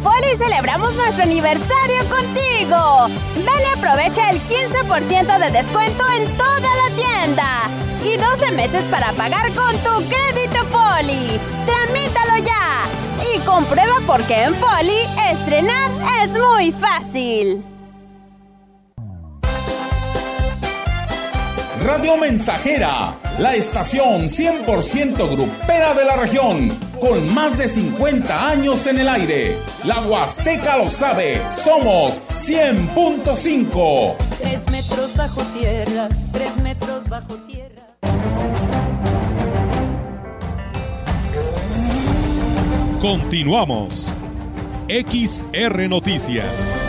En Foli celebramos nuestro aniversario contigo. Ven y aprovecha el 15% de descuento en toda la tienda. Y 12 meses para pagar con tu crédito Foli. Tramítalo ya. Y comprueba por qué en Foli estrenar es muy fácil. Radio Mensajera, la estación 100% grupera de la región, con más de 50 años en el aire. La Huasteca lo sabe, somos 100.5. Tres metros bajo tierra, tres metros bajo tierra. Continuamos. XR Noticias.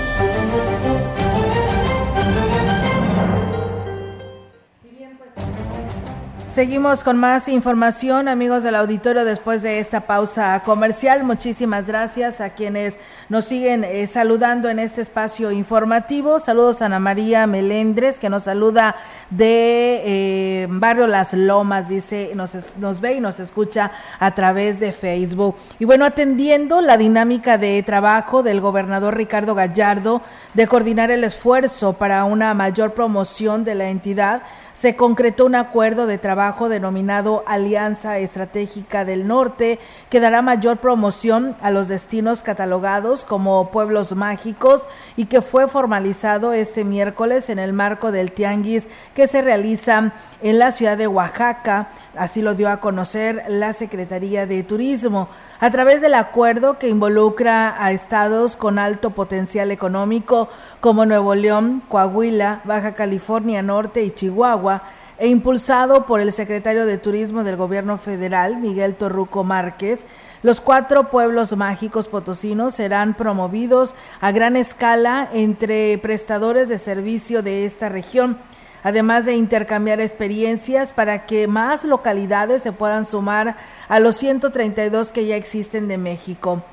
Seguimos con más información, amigos del auditorio, después de esta pausa comercial. Muchísimas gracias a quienes nos siguen eh, saludando en este espacio informativo. Saludos a Ana María Melendres, que nos saluda de eh, Barrio Las Lomas, dice, nos, nos ve y nos escucha a través de Facebook. Y bueno, atendiendo la dinámica de trabajo del gobernador Ricardo Gallardo de coordinar el esfuerzo para una mayor promoción de la entidad, se concretó un acuerdo de trabajo denominado Alianza Estratégica del Norte que dará mayor promoción a los destinos catalogados como pueblos mágicos y que fue formalizado este miércoles en el marco del Tianguis que se realiza en la ciudad de Oaxaca, así lo dio a conocer la Secretaría de Turismo a través del acuerdo que involucra a estados con alto potencial económico como Nuevo León, Coahuila, Baja California Norte y Chihuahua, e impulsado por el secretario de Turismo del Gobierno Federal, Miguel Torruco Márquez, los cuatro pueblos mágicos potosinos serán promovidos a gran escala entre prestadores de servicio de esta región además de intercambiar experiencias para que más localidades se puedan sumar a los 132 que ya existen de México.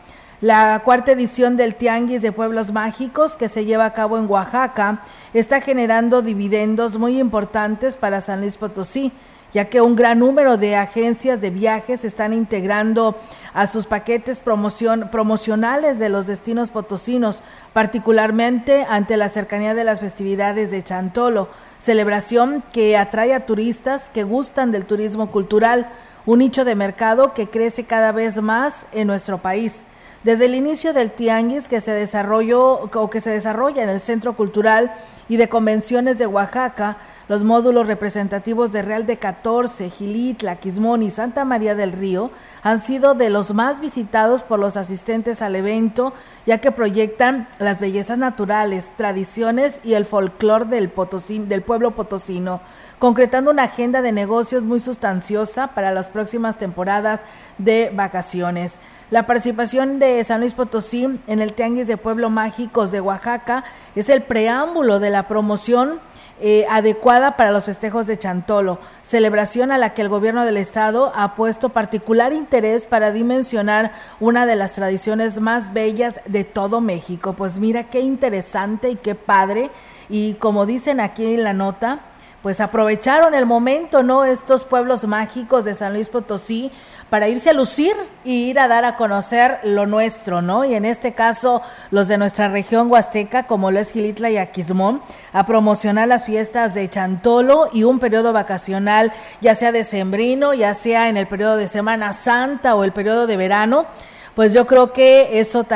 La cuarta edición del Tianguis de Pueblos Mágicos, que se lleva a cabo en Oaxaca, está generando dividendos muy importantes para San Luis Potosí, ya que un gran número de agencias de viajes están integrando a sus paquetes promocionales de los destinos potosinos, particularmente ante la cercanía de las festividades de Chantolo celebración que atrae a turistas que gustan del turismo cultural, un nicho de mercado que crece cada vez más en nuestro país. Desde el inicio del tianguis que se desarrolló o que se desarrolla en el Centro Cultural y de Convenciones de Oaxaca, los módulos representativos de Real de 14, Gilitla, Quismón y Santa María del Río han sido de los más visitados por los asistentes al evento, ya que proyectan las bellezas naturales, tradiciones y el folclor del, del pueblo potosino, concretando una agenda de negocios muy sustanciosa para las próximas temporadas de vacaciones. La participación de San Luis Potosí en el Tianguis de Pueblo Mágicos de Oaxaca es el preámbulo de la promoción eh, adecuada para los festejos de Chantolo, celebración a la que el gobierno del estado ha puesto particular interés para dimensionar una de las tradiciones más bellas de todo México. Pues mira qué interesante y qué padre. Y como dicen aquí en la nota, pues aprovecharon el momento, ¿no? Estos pueblos mágicos de San Luis Potosí para irse a lucir y ir a dar a conocer lo nuestro, ¿no? Y en este caso, los de nuestra región huasteca, como lo es Gilitla y Aquismón, a promocionar las fiestas de Chantolo y un periodo vacacional, ya sea decembrino, ya sea en el periodo de Semana Santa o el periodo de verano pues yo creo que eso,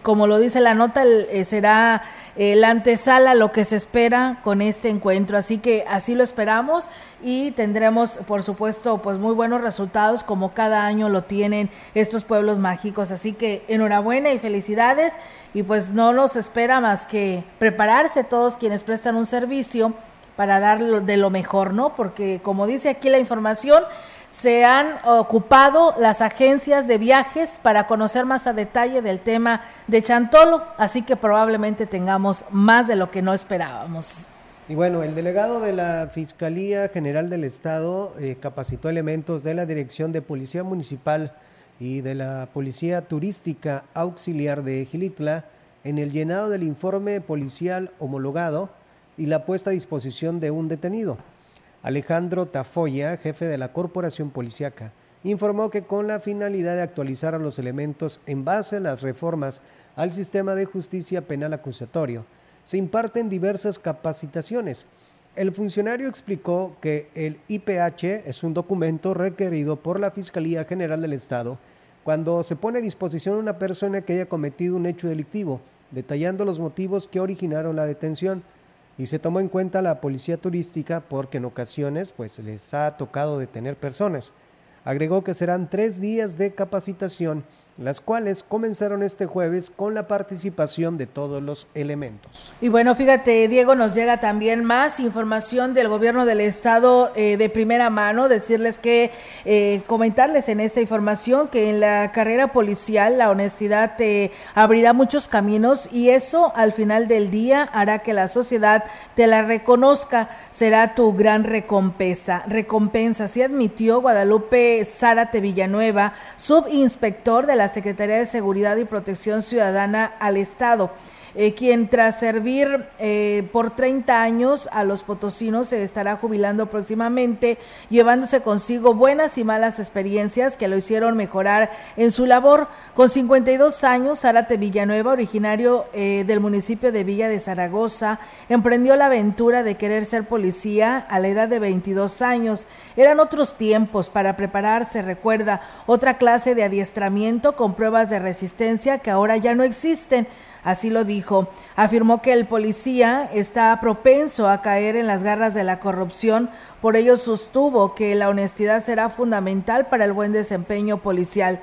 como lo dice la nota, eh, será eh, la antesala lo que se espera con este encuentro. Así que así lo esperamos y tendremos, por supuesto, pues muy buenos resultados como cada año lo tienen estos pueblos mágicos. Así que enhorabuena y felicidades y pues no nos espera más que prepararse todos quienes prestan un servicio para dar de lo mejor, ¿no? Porque como dice aquí la información, se han ocupado las agencias de viajes para conocer más a detalle del tema de Chantolo, así que probablemente tengamos más de lo que no esperábamos. Y bueno, el delegado de la Fiscalía General del Estado eh, capacitó elementos de la Dirección de Policía Municipal y de la Policía Turística Auxiliar de Gilitla en el llenado del informe policial homologado y la puesta a disposición de un detenido. Alejandro Tafoya, jefe de la Corporación Policiaca, informó que con la finalidad de actualizar a los elementos en base a las reformas al sistema de justicia penal acusatorio, se imparten diversas capacitaciones. El funcionario explicó que el IPH es un documento requerido por la Fiscalía General del Estado cuando se pone a disposición una persona que haya cometido un hecho delictivo, detallando los motivos que originaron la detención y se tomó en cuenta la policía turística porque en ocasiones pues les ha tocado detener personas. Agregó que serán tres días de capacitación las cuales comenzaron este jueves con la participación de todos los elementos. Y bueno, fíjate, Diego, nos llega también más información del gobierno del estado eh, de primera mano, decirles que, eh, comentarles en esta información que en la carrera policial la honestidad te abrirá muchos caminos y eso al final del día hará que la sociedad te la reconozca, será tu gran recompensa. Recompensa, así admitió Guadalupe Zárate Villanueva, subinspector de la Secretaría de Seguridad y Protección Ciudadana al Estado. Eh, quien tras servir eh, por 30 años a los potosinos se estará jubilando próximamente, llevándose consigo buenas y malas experiencias que lo hicieron mejorar en su labor. Con 52 años, Zárate Villanueva, originario eh, del municipio de Villa de Zaragoza, emprendió la aventura de querer ser policía a la edad de 22 años. Eran otros tiempos para prepararse, recuerda, otra clase de adiestramiento con pruebas de resistencia que ahora ya no existen. Así lo dijo. Afirmó que el policía está propenso a caer en las garras de la corrupción, por ello sostuvo que la honestidad será fundamental para el buen desempeño policial.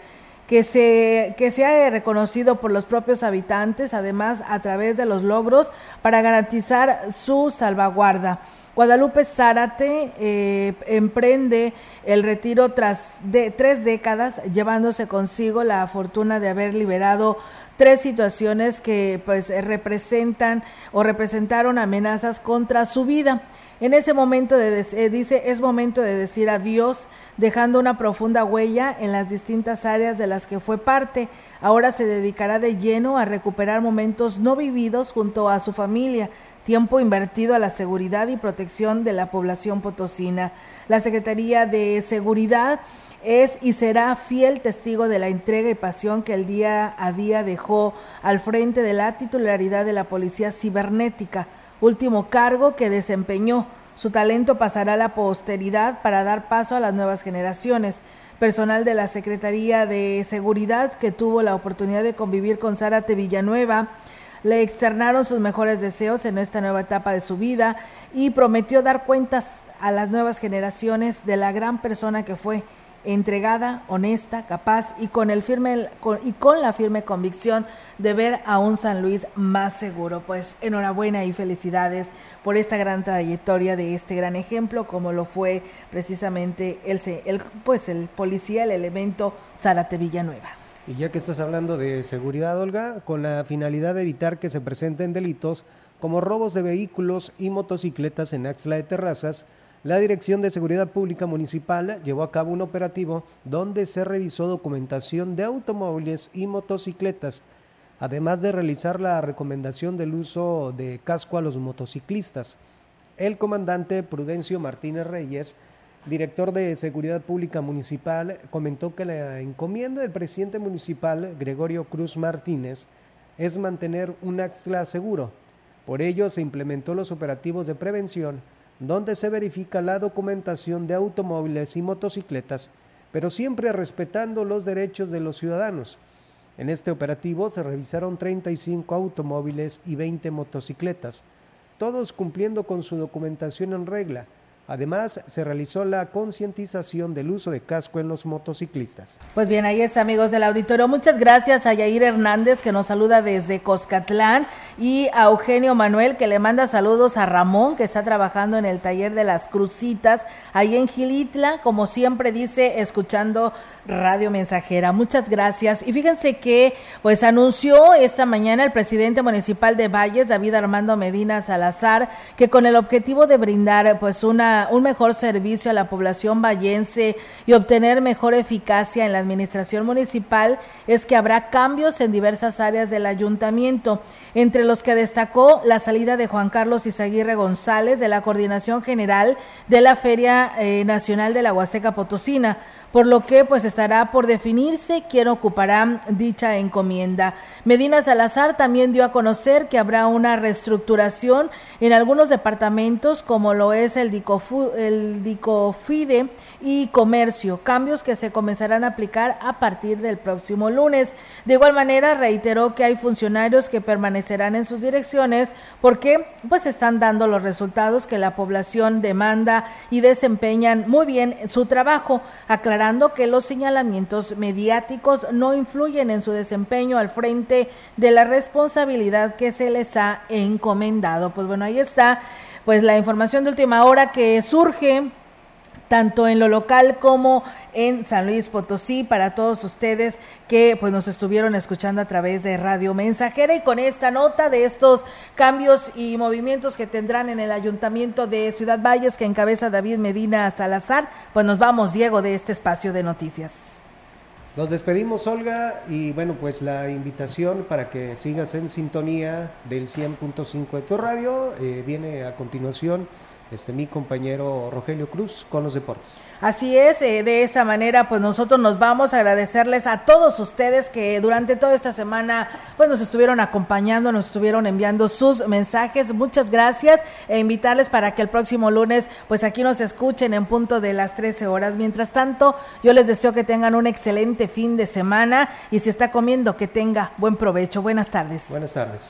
Que se, que sea reconocido por los propios habitantes, además a través de los logros para garantizar su salvaguarda. Guadalupe Zárate eh, emprende el retiro tras de tres décadas, llevándose consigo la fortuna de haber liberado tres situaciones que pues representan o representaron amenazas contra su vida. En ese momento de, eh, dice es momento de decir adiós, dejando una profunda huella en las distintas áreas de las que fue parte. Ahora se dedicará de lleno a recuperar momentos no vividos junto a su familia, tiempo invertido a la seguridad y protección de la población potosina. La Secretaría de Seguridad es y será fiel testigo de la entrega y pasión que el día a día dejó al frente de la titularidad de la Policía Cibernética, último cargo que desempeñó. Su talento pasará a la posteridad para dar paso a las nuevas generaciones. Personal de la Secretaría de Seguridad que tuvo la oportunidad de convivir con Zárate Villanueva, le externaron sus mejores deseos en esta nueva etapa de su vida y prometió dar cuentas a las nuevas generaciones de la gran persona que fue entregada, honesta, capaz y con, el firme, y con la firme convicción de ver a un San Luis más seguro. Pues enhorabuena y felicidades por esta gran trayectoria de este gran ejemplo, como lo fue precisamente el, el, pues el policía, el elemento Zárate Villanueva. Y ya que estás hablando de seguridad, Olga, con la finalidad de evitar que se presenten delitos como robos de vehículos y motocicletas en Axla de Terrazas, la Dirección de Seguridad Pública Municipal llevó a cabo un operativo donde se revisó documentación de automóviles y motocicletas, además de realizar la recomendación del uso de casco a los motociclistas. El comandante Prudencio Martínez Reyes, director de Seguridad Pública Municipal, comentó que la encomienda del presidente municipal, Gregorio Cruz Martínez, es mantener un Axla seguro. Por ello se implementó los operativos de prevención donde se verifica la documentación de automóviles y motocicletas, pero siempre respetando los derechos de los ciudadanos. En este operativo se revisaron 35 automóviles y 20 motocicletas, todos cumpliendo con su documentación en regla, Además, se realizó la concientización del uso de casco en los motociclistas. Pues bien, ahí es, amigos del auditorio. Muchas gracias a Yair Hernández, que nos saluda desde Coscatlán. y a Eugenio Manuel que le manda saludos a Ramón que está trabajando en el taller de las Crucitas ahí en Gilitla, como siempre dice, escuchando Radio Mensajera. Muchas gracias. Y fíjense que pues anunció esta mañana el presidente municipal de Valles, David Armando Medina Salazar, que con el objetivo de brindar pues una un mejor servicio a la población vallense y obtener mejor eficacia en la administración municipal es que habrá cambios en diversas áreas del ayuntamiento, entre los que destacó la salida de Juan Carlos Izaguirre González de la Coordinación General de la Feria eh, Nacional de la Huasteca Potosina por lo que pues estará por definirse quién ocupará dicha encomienda. Medina Salazar también dio a conocer que habrá una reestructuración en algunos departamentos como lo es el, DICOFIDE y Comercio, cambios que se comenzarán a aplicar a partir del próximo lunes. De igual manera, reiteró que hay funcionarios que permanecerán en sus direcciones porque pues están dando los resultados que la población demanda y desempeñan muy bien su trabajo, aclarando que los señalamientos mediáticos no influyen en su desempeño al frente de la responsabilidad que se les ha encomendado. Pues bueno, ahí está pues la información de última hora que surge tanto en lo local como en San Luis Potosí, para todos ustedes que pues nos estuvieron escuchando a través de Radio Mensajera y con esta nota de estos cambios y movimientos que tendrán en el Ayuntamiento de Ciudad Valles que encabeza David Medina Salazar, pues nos vamos, Diego, de este espacio de noticias. Nos despedimos, Olga, y bueno, pues la invitación para que sigas en sintonía del 100.5 de tu radio eh, viene a continuación este, mi compañero Rogelio Cruz con los deportes. Así es, eh, de esa manera pues nosotros nos vamos a agradecerles a todos ustedes que durante toda esta semana pues nos estuvieron acompañando, nos estuvieron enviando sus mensajes, muchas gracias e invitarles para que el próximo lunes pues aquí nos escuchen en punto de las 13 horas. Mientras tanto, yo les deseo que tengan un excelente fin de semana y si está comiendo que tenga buen provecho. Buenas tardes. Buenas tardes.